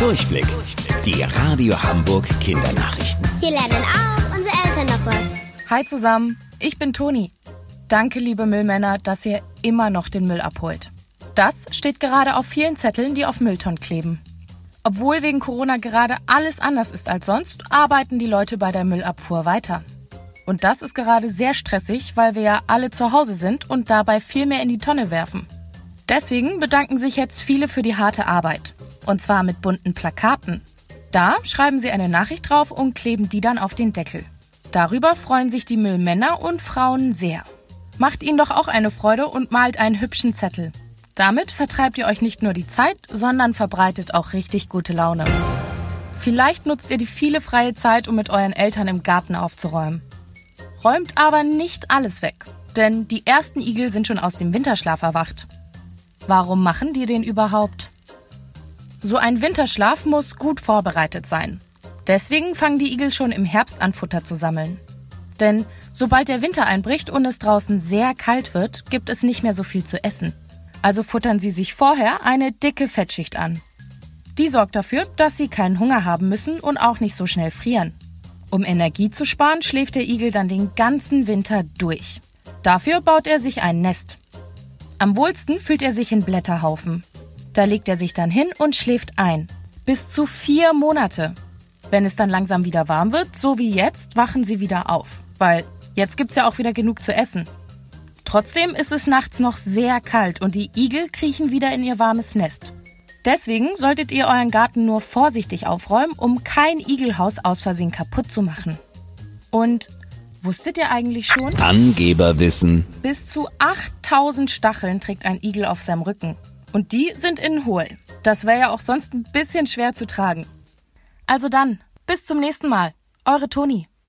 Durchblick. Die Radio Hamburg Kindernachrichten. Hier lernen auch unsere Eltern noch was. Hi zusammen, ich bin Toni. Danke, liebe Müllmänner, dass ihr immer noch den Müll abholt. Das steht gerade auf vielen Zetteln, die auf Mülltonnen kleben. Obwohl wegen Corona gerade alles anders ist als sonst, arbeiten die Leute bei der Müllabfuhr weiter. Und das ist gerade sehr stressig, weil wir ja alle zu Hause sind und dabei viel mehr in die Tonne werfen. Deswegen bedanken sich jetzt viele für die harte Arbeit. Und zwar mit bunten Plakaten. Da schreiben sie eine Nachricht drauf und kleben die dann auf den Deckel. Darüber freuen sich die Müllmänner und Frauen sehr. Macht ihnen doch auch eine Freude und malt einen hübschen Zettel. Damit vertreibt ihr euch nicht nur die Zeit, sondern verbreitet auch richtig gute Laune. Vielleicht nutzt ihr die viele freie Zeit, um mit euren Eltern im Garten aufzuräumen. Räumt aber nicht alles weg, denn die ersten Igel sind schon aus dem Winterschlaf erwacht. Warum machen die den überhaupt? So ein Winterschlaf muss gut vorbereitet sein. Deswegen fangen die Igel schon im Herbst an, Futter zu sammeln. Denn sobald der Winter einbricht und es draußen sehr kalt wird, gibt es nicht mehr so viel zu essen. Also futtern sie sich vorher eine dicke Fettschicht an. Die sorgt dafür, dass sie keinen Hunger haben müssen und auch nicht so schnell frieren. Um Energie zu sparen, schläft der Igel dann den ganzen Winter durch. Dafür baut er sich ein Nest. Am wohlsten fühlt er sich in Blätterhaufen. Da legt er sich dann hin und schläft ein. Bis zu vier Monate. Wenn es dann langsam wieder warm wird, so wie jetzt, wachen sie wieder auf. Weil jetzt gibt's ja auch wieder genug zu essen. Trotzdem ist es nachts noch sehr kalt und die Igel kriechen wieder in ihr warmes Nest. Deswegen solltet ihr euren Garten nur vorsichtig aufräumen, um kein Igelhaus aus Versehen kaputt zu machen. Und wusstet ihr eigentlich schon? Angeberwissen. Bis zu 8000 Stacheln trägt ein Igel auf seinem Rücken. Und die sind innen hohl. Das wäre ja auch sonst ein bisschen schwer zu tragen. Also dann, bis zum nächsten Mal. Eure Toni.